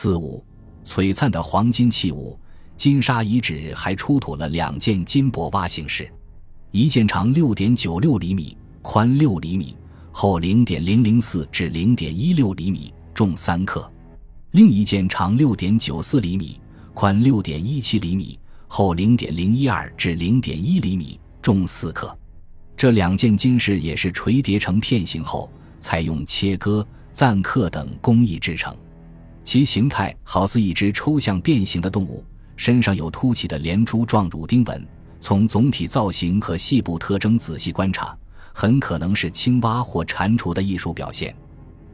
四五，璀璨的黄金器物，金沙遗址还出土了两件金箔挖形式，一件长六点九六厘米，宽六厘米，厚零点零零四至零点一六厘米，重三克；另一件长六点九四厘米，宽六点一七厘米，厚零点零一二至零点一厘米，重四克。这两件金饰也是锤叠成片形后，采用切割、錾刻等工艺制成。其形态好似一只抽象变形的动物，身上有凸起的连珠状乳钉纹。从总体造型和细部特征仔细观察，很可能是青蛙或蟾蜍的艺术表现。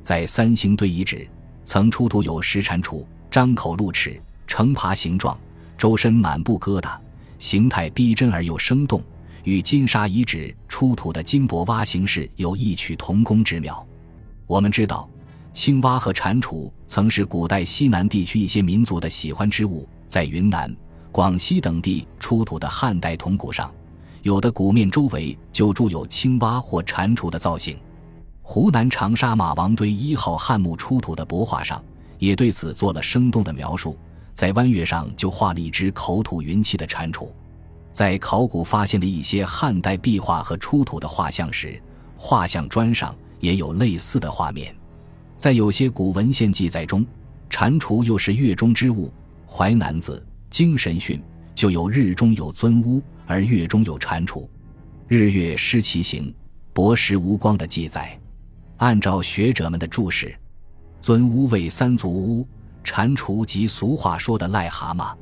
在三星堆遗址，曾出土有石蟾蜍，张口露齿，呈爬形状，周身满布疙瘩，形态逼真而又生动，与金沙遗址出土的金箔蛙形式有异曲同工之妙。我们知道。青蛙和蟾蜍曾是古代西南地区一些民族的喜欢之物，在云南、广西等地出土的汉代铜鼓上，有的鼓面周围就铸有青蛙或蟾蜍的造型。湖南长沙马王堆一号汉墓出土的帛画上，也对此做了生动的描述，在弯月上就画了一只口吐云气的蟾蜍。在考古发现的一些汉代壁画和出土的画像时，画像砖上也有类似的画面。在有些古文献记载中，蟾蜍又是月中之物。《淮南子·精神训》就有“日中有尊乌，而月中有蟾蜍，日月失其形，薄时无光”的记载。按照学者们的注释，尊乌为三足乌，蟾蜍即俗话说的癞蛤蟆，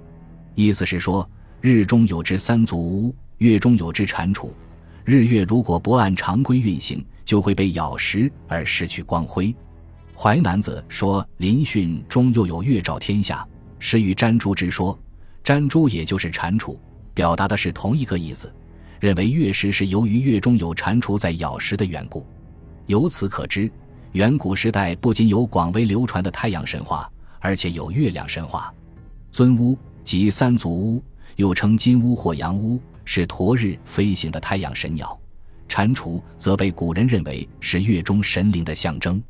意思是说日中有只三足乌，月中有只蟾蜍。日月如果不按常规运行，就会被咬食而失去光辉。《淮南子》说：“林训中又有月照天下，是与瞻珠之说。瞻珠也就是蟾蜍，表达的是同一个意思。认为月食是由于月中有蟾蜍在咬食的缘故。由此可知，远古时代不仅有广为流传的太阳神话，而且有月亮神话。尊乌即三足乌，又称金乌或阳乌，是驮日飞行的太阳神鸟。蟾蜍则被古人认为是月中神灵的象征。”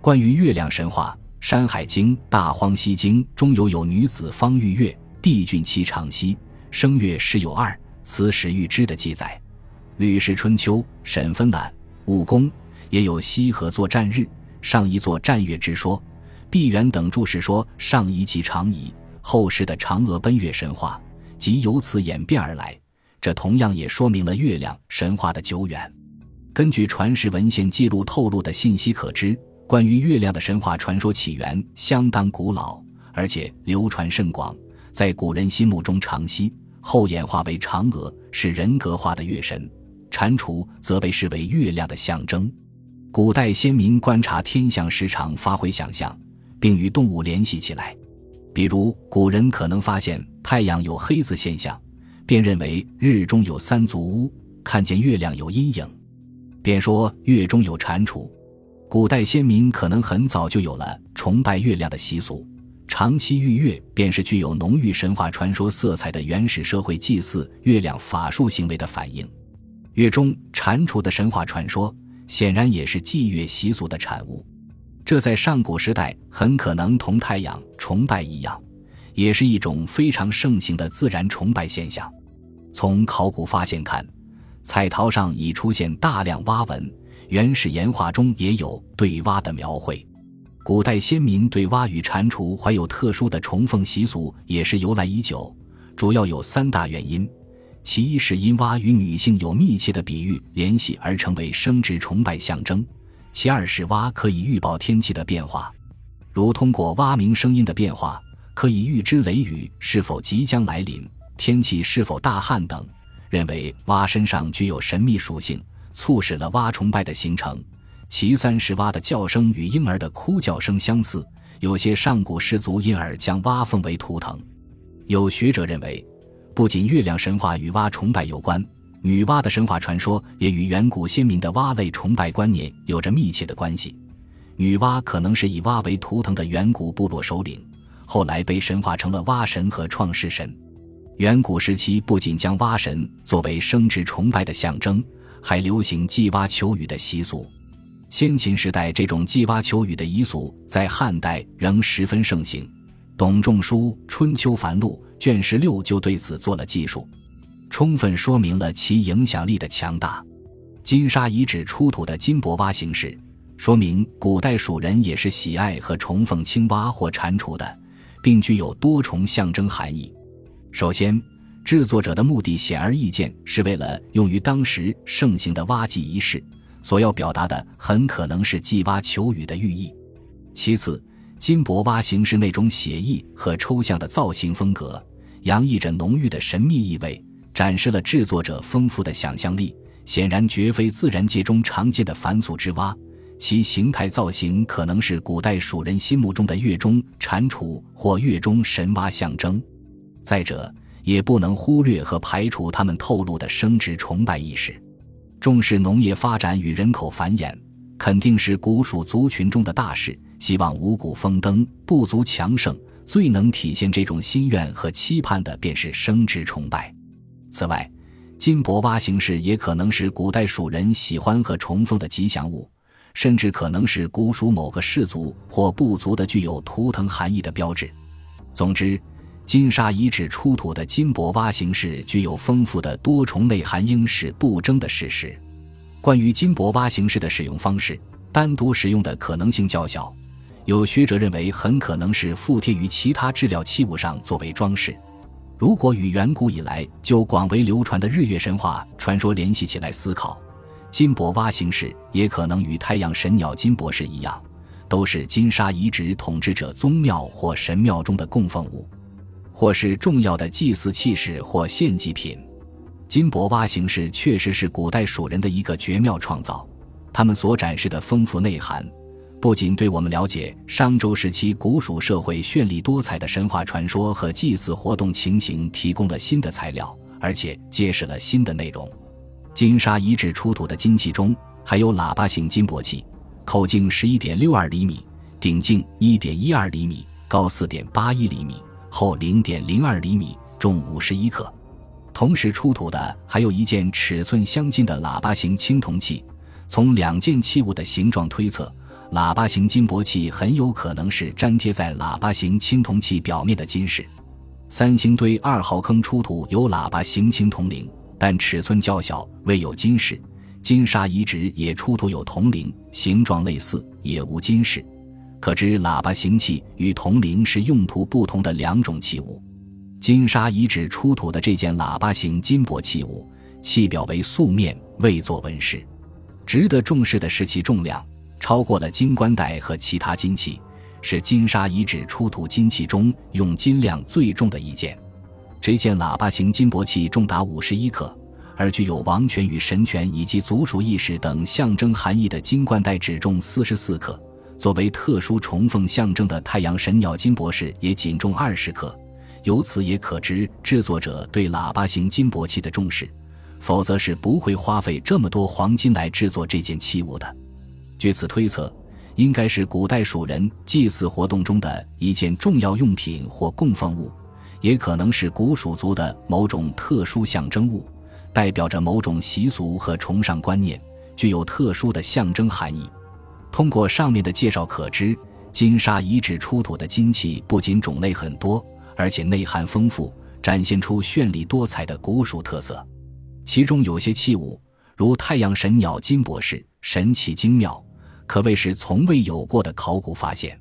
关于月亮神话，《山海经·大荒西经》中有有女子方玉月，帝俊其长息，生月时有二，此始遇之的记载。《吕氏春秋·沈分览·武功》也有西河作战日，上一作战月之说。毕沅等注释说上一即长仪，后世的嫦娥奔月神话即由此演变而来。这同样也说明了月亮神话的久远。根据传世文献记录透露的信息可知。关于月亮的神话传说起源相当古老，而且流传甚广，在古人心目中，长息后演化为嫦娥，是人格化的月神；蟾蜍则被视为月亮的象征。古代先民观察天象时常发挥想象，并与动物联系起来。比如，古人可能发现太阳有黑子现象，便认为日中有三足乌；看见月亮有阴影，便说月中有蟾蜍。古代先民可能很早就有了崇拜月亮的习俗，长期遇月便是具有浓郁神话传说色彩的原始社会祭祀月亮法术行为的反应。月中蟾蜍的神话传说显然也是祭月习俗的产物，这在上古时代很可能同太阳崇拜一样，也是一种非常盛行的自然崇拜现象。从考古发现看，彩陶上已出现大量蛙纹。原始岩画中也有对蛙的描绘，古代先民对蛙与蟾蜍怀有特殊的重逢习俗，也是由来已久。主要有三大原因：其一是因蛙与女性有密切的比喻联系而成为生殖崇拜象征；其二是蛙可以预报天气的变化，如通过蛙鸣声音的变化可以预知雷雨是否即将来临、天气是否大旱等，认为蛙身上具有神秘属性。促使了蛙崇拜的形成。其三是蛙的叫声与婴儿的哭叫声相似，有些上古氏族因而将蛙奉为图腾。有学者认为，不仅月亮神话与蛙崇拜有关，女娲的神话传说也与远古先民的蛙类崇拜观念有着密切的关系。女娲可能是以蛙为图腾的远古部落首领，后来被神化成了蛙神和创世神。远古时期不仅将蛙神作为生殖崇拜的象征。还流行祭蛙求雨的习俗，先秦时代这种祭蛙求雨的习俗在汉代仍十分盛行。董仲舒《春秋繁露》卷十六就对此做了记述，充分说明了其影响力的强大。金沙遗址出土的金箔蛙形式，说明古代蜀人也是喜爱和崇奉青蛙或蟾蜍的，并具有多重象征含义。首先，制作者的目的显而易见，是为了用于当时盛行的挖祭仪式，所要表达的很可能是祭蛙求雨的寓意。其次，金箔蛙形是那种写意和抽象的造型风格，洋溢着浓郁的神秘意味，展示了制作者丰富的想象力。显然绝非自然界中常见的凡俗之蛙，其形态造型可能是古代蜀人心目中的月中蟾蜍或月中神蛙象征。再者，也不能忽略和排除他们透露的生殖崇拜意识，重视农业发展与人口繁衍，肯定是古蜀族群中的大事。希望五谷丰登，部族强盛。最能体现这种心愿和期盼的，便是生殖崇拜。此外，金箔蛙形式也可能是古代蜀人喜欢和崇奉的吉祥物，甚至可能是古蜀某个氏族或部族的具有图腾含义的标志。总之，金沙遗址出土的金箔蛙形式具有丰富的多重内涵，应是不争的事实。关于金箔蛙形式的使用方式，单独使用的可能性较小，有学者认为很可能是附贴于其他制料器物上作为装饰。如果与远古以来就广为流传的日月神话传说联系起来思考，金箔蛙形式也可能与太阳神鸟金箔氏一样，都是金沙遗址统治者宗庙或神庙中的供奉物，或是重要的祭祀器饰或献祭品。金箔蛙形式确实是古代蜀人的一个绝妙创造，他们所展示的丰富内涵。不仅对我们了解商周时期古蜀社会绚丽多彩的神话传说和祭祀活动情形提供了新的材料，而且揭示了新的内容。金沙遗址出土的金器中还有喇叭形金箔器，口径十一点六二厘米，顶径一点一二厘米，高四点八一厘米，厚零点零二厘米，重五十一克。同时出土的还有一件尺寸相近的喇叭形青铜器。从两件器物的形状推测。喇叭形金箔器很有可能是粘贴在喇叭形青铜器表面的金饰。三星堆二号坑出土有喇叭形青铜铃，但尺寸较小，未有金饰。金沙遗址也出土有铜铃，形状类似，也无金饰。可知喇叭形器与铜铃是用途不同的两种器物。金沙遗址出土的这件喇叭形金箔器物，器表为素面，未作纹饰。值得重视的是其重量。超过了金冠带和其他金器，是金沙遗址出土金器中用金量最重的一件。这件喇叭形金箔器重达五十一克，而具有王权与神权以及族属意识等象征含义的金冠带只重四十四克。作为特殊崇奉象征的太阳神鸟金箔饰也仅重二十克。由此也可知制作者对喇叭形金箔器的重视，否则是不会花费这么多黄金来制作这件器物的。据此推测，应该是古代蜀人祭祀活动中的一件重要用品或供奉物，也可能是古蜀族的某种特殊象征物，代表着某种习俗和崇尚观念，具有特殊的象征含义。通过上面的介绍可知，金沙遗址出土的金器不仅种类很多，而且内涵丰富，展现出绚丽多彩的古蜀特色。其中有些器物，如太阳神鸟金箔饰，神奇精妙。可谓是从未有过的考古发现。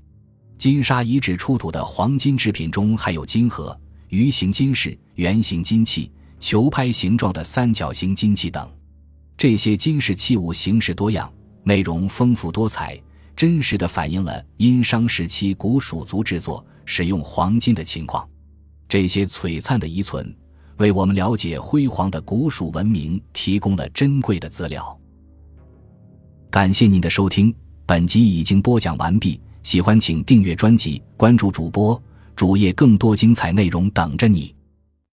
金沙遗址出土的黄金制品中，还有金盒、鱼形金饰、圆形金器、球拍形状的三角形金器等。这些金饰器物形式多样，内容丰富多彩，真实的反映了殷商时期古蜀族制作使用黄金的情况。这些璀璨的遗存，为我们了解辉煌的古蜀文明提供了珍贵的资料。感谢您的收听，本集已经播讲完毕。喜欢请订阅专辑，关注主播主页，更多精彩内容等着你。